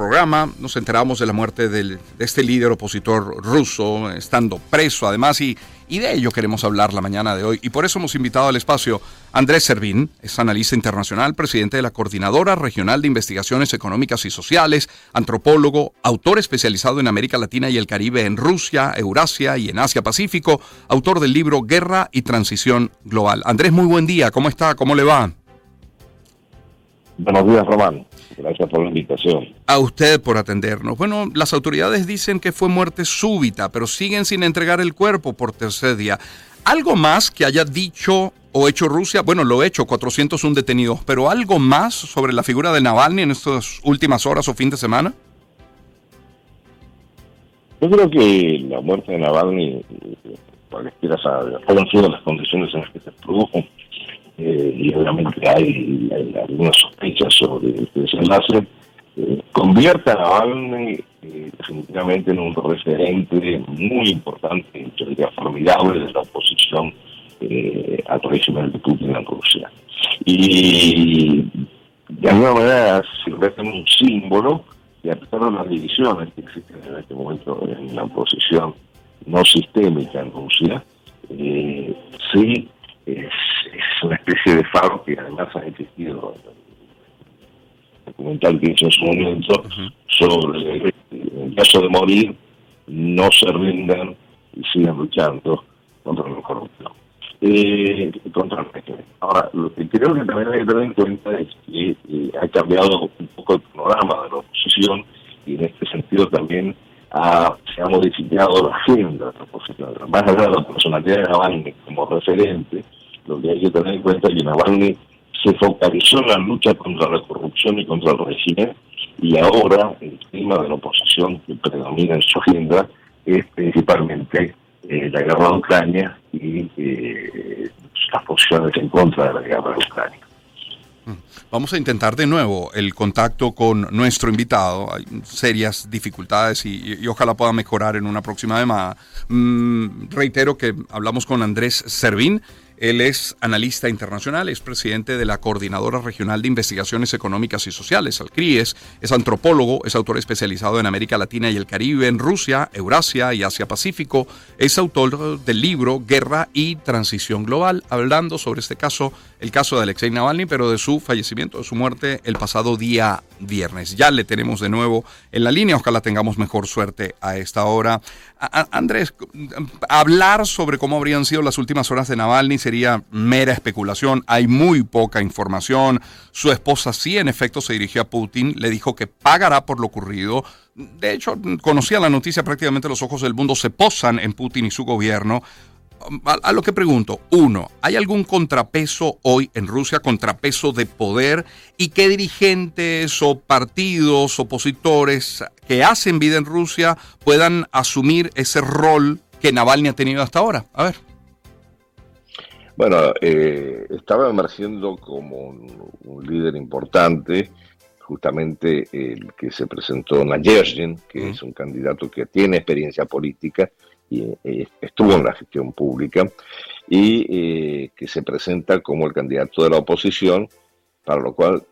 programa. Nos enteramos de la muerte de este líder opositor ruso, estando preso además, y, y de ello queremos hablar la mañana de hoy. Y por eso hemos invitado al espacio a Andrés Servín, es analista internacional, presidente de la Coordinadora Regional de Investigaciones Económicas y Sociales, antropólogo, autor especializado en América Latina y el Caribe en Rusia, Eurasia y en Asia Pacífico, autor del libro Guerra y Transición Global. Andrés, muy buen día, ¿cómo está? ¿Cómo le va? Buenos días, Román. Gracias por la invitación. A usted por atendernos. Bueno, las autoridades dicen que fue muerte súbita, pero siguen sin entregar el cuerpo por tercer día. ¿Algo más que haya dicho o hecho Rusia? Bueno, lo he hecho, 401 detenidos, pero ¿algo más sobre la figura de Navalny en estas últimas horas o fin de semana? Yo creo que la muerte de Navalny, cualquiera sabe, fueron las condiciones en las que se produjo eh, y obviamente hay, algunas sospechas sobre este desenlace, eh, convierte a Navalny eh, definitivamente en un referente muy importante, y formidable de la oposición eh, al régimen de Putin en Rusia. Y de alguna manera se convierte un símbolo y a pesar de las divisiones que existen en este momento en la oposición no sistémica en Rusia, sí es, una especie de faro que además ha existido documental que hizo en su momento sobre el caso de morir no se rindan y sigan luchando contra la corrupción. Eh, contra el Ahora, lo que creo que también hay que tener en cuenta es que eh, ha cambiado un poco el panorama de la oposición y en este sentido también ha, se ha modificado la agenda de la oposición. Más allá de la personalidad de Navalny como referente, que hay que tener en cuenta es que Navalny se focalizó en la lucha contra la corrupción y contra el régimen y ahora el clima de la oposición que predomina en su agenda es principalmente eh, la guerra de Ucrania y eh, las posiciones en contra de la guerra de Ucrania. Mm. Vamos a intentar de nuevo el contacto con nuestro invitado. Hay serias dificultades y, ojalá pueda mejorar en una próxima llamada. Mm, reitero que hablamos con Andrés Servín. Él es analista internacional, es presidente de la Coordinadora Regional de Investigaciones Económicas y Sociales, CRIES, es antropólogo, es autor especializado en América Latina y el Caribe, en Rusia, Eurasia y Asia Pacífico, es autor del libro Guerra y Transición Global, hablando sobre este caso, el caso de Alexei Navalny, pero de su fallecimiento, de su muerte el pasado día viernes. Ya le tenemos de nuevo en la línea, ojalá tengamos mejor suerte a esta hora. Andrés, hablar sobre cómo habrían sido las últimas horas de Navalny sería mera especulación. Hay muy poca información. Su esposa sí, en efecto, se dirigió a Putin, le dijo que pagará por lo ocurrido. De hecho, conocía la noticia, prácticamente los ojos del mundo se posan en Putin y su gobierno a, lo que pregunto, uno, ¿hay algún contrapeso hoy en Rusia, contrapeso de poder? ¿Y qué dirigentes o partidos opositores que hacen vida en Rusia puedan asumir ese rol que Navalny ha tenido hasta ahora? A ver. Bueno, eh, estaba emergiendo como un, líder importante justamente el que se presentó Nayerzhin, que es un candidato que tiene experiencia política, y eh, estuvo en la gestión pública y eh, que se presenta como el candidato de la oposición, para lo cual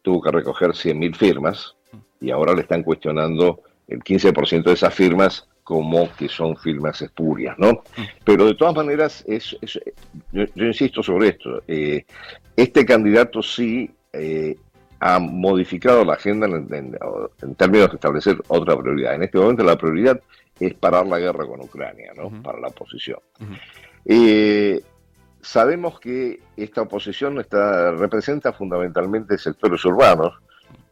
tuvo que recoger 100.000 firmas y ahora le están cuestionando el 15% de esas firmas como que son firmas espurias, ¿no? Pero de todas maneras, es, yo, insisto sobre esto, eh, este candidato sí ha modificado la agenda en, en, términos de establecer otra prioridad. En este momento la prioridad es parar la guerra con Ucrania, ¿no? Para la oposición. Eh, sabemos que esta oposición está, representa fundamentalmente sectores urbanos,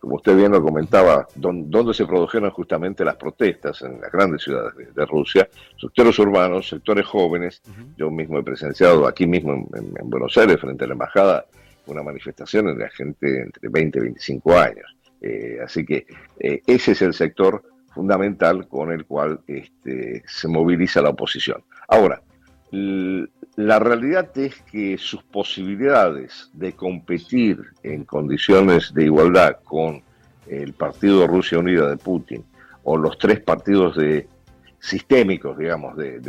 como usted bien lo comentaba, donde se produjeron justamente las protestas en las grandes ciudades de, Rusia, sectores urbanos, sectores jóvenes. Yo mismo he presenciado aquí mismo en, Buenos Aires, frente a la embajada, una manifestación de gente entre 20 y 25 años. Eh, así que eh, ese es el sector fundamental con el cual este, se moviliza la oposición. Ahora, la realidad es que sus posibilidades de competir en condiciones de igualdad con el Partido Rusia Unida de Putin o los tres partidos sistémicos, digamos, de,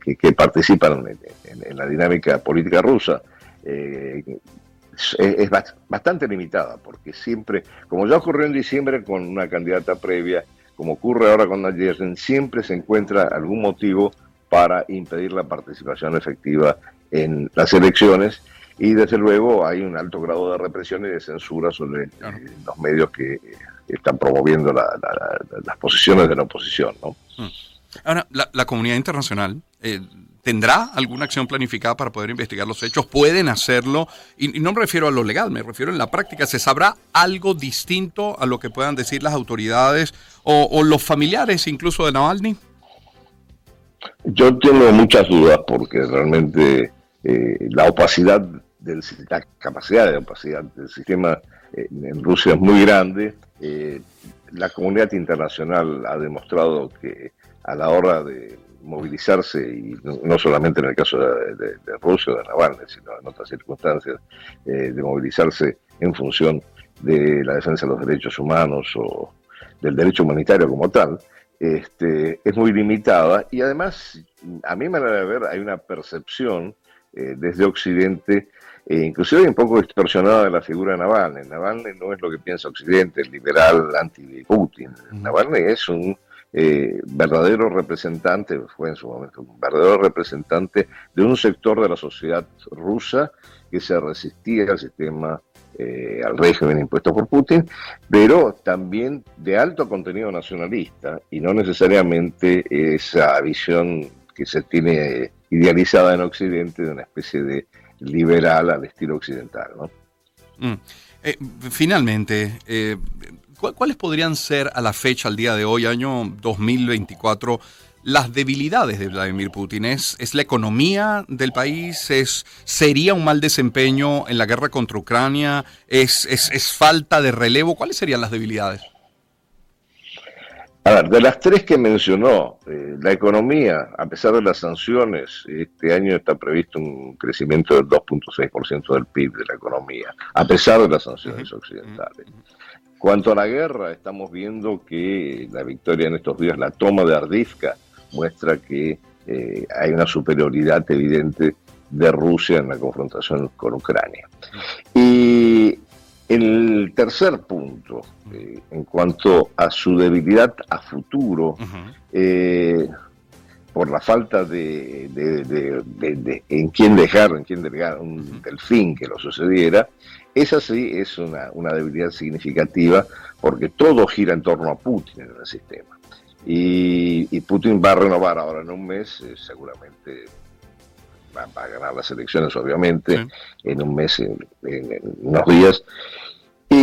que, participan en, la dinámica política rusa, eh, es, bastante limitada, porque siempre, como ya ocurrió en diciembre con una candidata previa, como ocurre ahora con Nayer, siempre se encuentra algún motivo para impedir la participación efectiva en las elecciones y desde luego hay un alto grado de represión y de censura sobre eh, los medios que están promoviendo las posiciones de la oposición. ¿no? Mm. Ahora, la, comunidad internacional eh, tendrá alguna acción planificada para poder investigar los hechos, pueden hacerlo, y, no me refiero a lo legal, me refiero en la práctica, ¿se sabrá algo distinto a lo que puedan decir las autoridades o, los familiares incluso de Navalny? Yo tengo muchas dudas porque realmente eh, la opacidad del la capacidad de opacidad del sistema eh, en Rusia es muy grande. Eh, la comunidad internacional ha demostrado que a la hora de movilizarse, y no solamente en el caso de, Rusia o de Navalny, sino en otras circunstancias, eh, de movilizarse en función de la defensa de los derechos humanos o del derecho humanitario como tal, este, es muy limitada y además, a mi manera de ver, hay una percepción eh, desde Occidente, eh, inclusive un poco distorsionada de la figura de Navalny. Navalny no es lo que piensa Occidente, el liberal anti-Putin. Navalny es un eh, verdadero representante, fue en su momento un verdadero representante de un sector de la sociedad rusa que se resistía al sistema, eh, al régimen impuesto por Putin, pero también de alto contenido nacionalista y no necesariamente esa visión que se tiene idealizada en Occidente de una especie de liberal al estilo occidental. ¿no? Mm. Eh, finalmente, ¿Cuáles podrían ser a la fecha, al día de hoy, año 2024, las debilidades de Vladimir Putin? ¿Es, la economía del país? ¿Es, ¿Sería un mal desempeño en la guerra contra Ucrania? ¿Es, es, falta de relevo? ¿Cuáles serían las debilidades? A ver, de las tres que mencionó, eh, la economía, a pesar de las sanciones, este año está previsto un crecimiento del 2.6% del PIB de la economía, a pesar de las sanciones occidentales. Cuanto a la guerra, estamos viendo que la victoria en estos días, la toma de Ardivka, muestra que eh, hay una superioridad evidente de Rusia en la confrontación con Ucrania. Y el tercer punto, eh, en cuanto a su debilidad a futuro, eh, por la falta de, en quién dejar, en quién delegar un delfín que lo sucediera, esa sí es una, debilidad significativa porque todo gira en torno a Putin en el sistema. Y, Putin va a renovar ahora en un mes, eh, seguramente va, a ganar las elecciones, obviamente, en un mes, en unos días,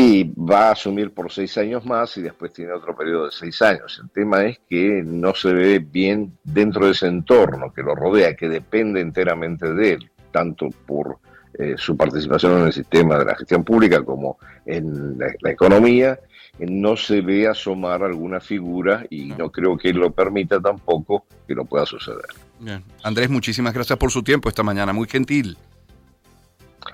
y va a asumir por seis años más y después tiene otro periodo de seis años. El tema es que no se ve bien dentro de ese entorno que lo rodea, que depende enteramente de él, tanto por eh, su participación en el sistema de la gestión pública como en la, economía, no se ve asomar alguna figura y no creo que él lo permita tampoco que lo pueda suceder. Bien. Andrés, muchísimas gracias por su tiempo esta mañana, muy gentil.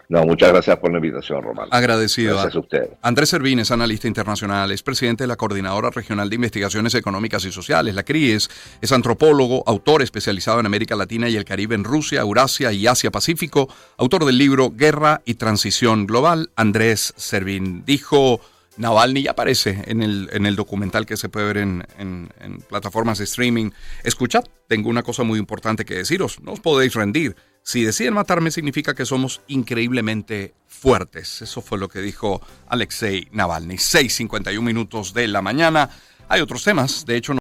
No, muchas gracias por la invitación, Román. Agradecido. Gracias a usted. Andrés Servín es analista internacional, es presidente de la Coordinadora Regional de Investigaciones Económicas y Sociales, la CRIES, es antropólogo, autor especializado en América Latina y el Caribe en Rusia, Eurasia y Asia-Pacífico, autor del libro Guerra y Transición Global. Andrés Servín dijo... Navalny ya aparece en el, en el documental que se puede ver en, en, plataformas de streaming. Escuchad, tengo una cosa muy importante que deciros. No os podéis rendir. Si deciden matarme significa que somos increíblemente fuertes. Eso fue lo que dijo Alexei Navalny. 6.51 minutos de la mañana. Hay otros temas, de hecho... No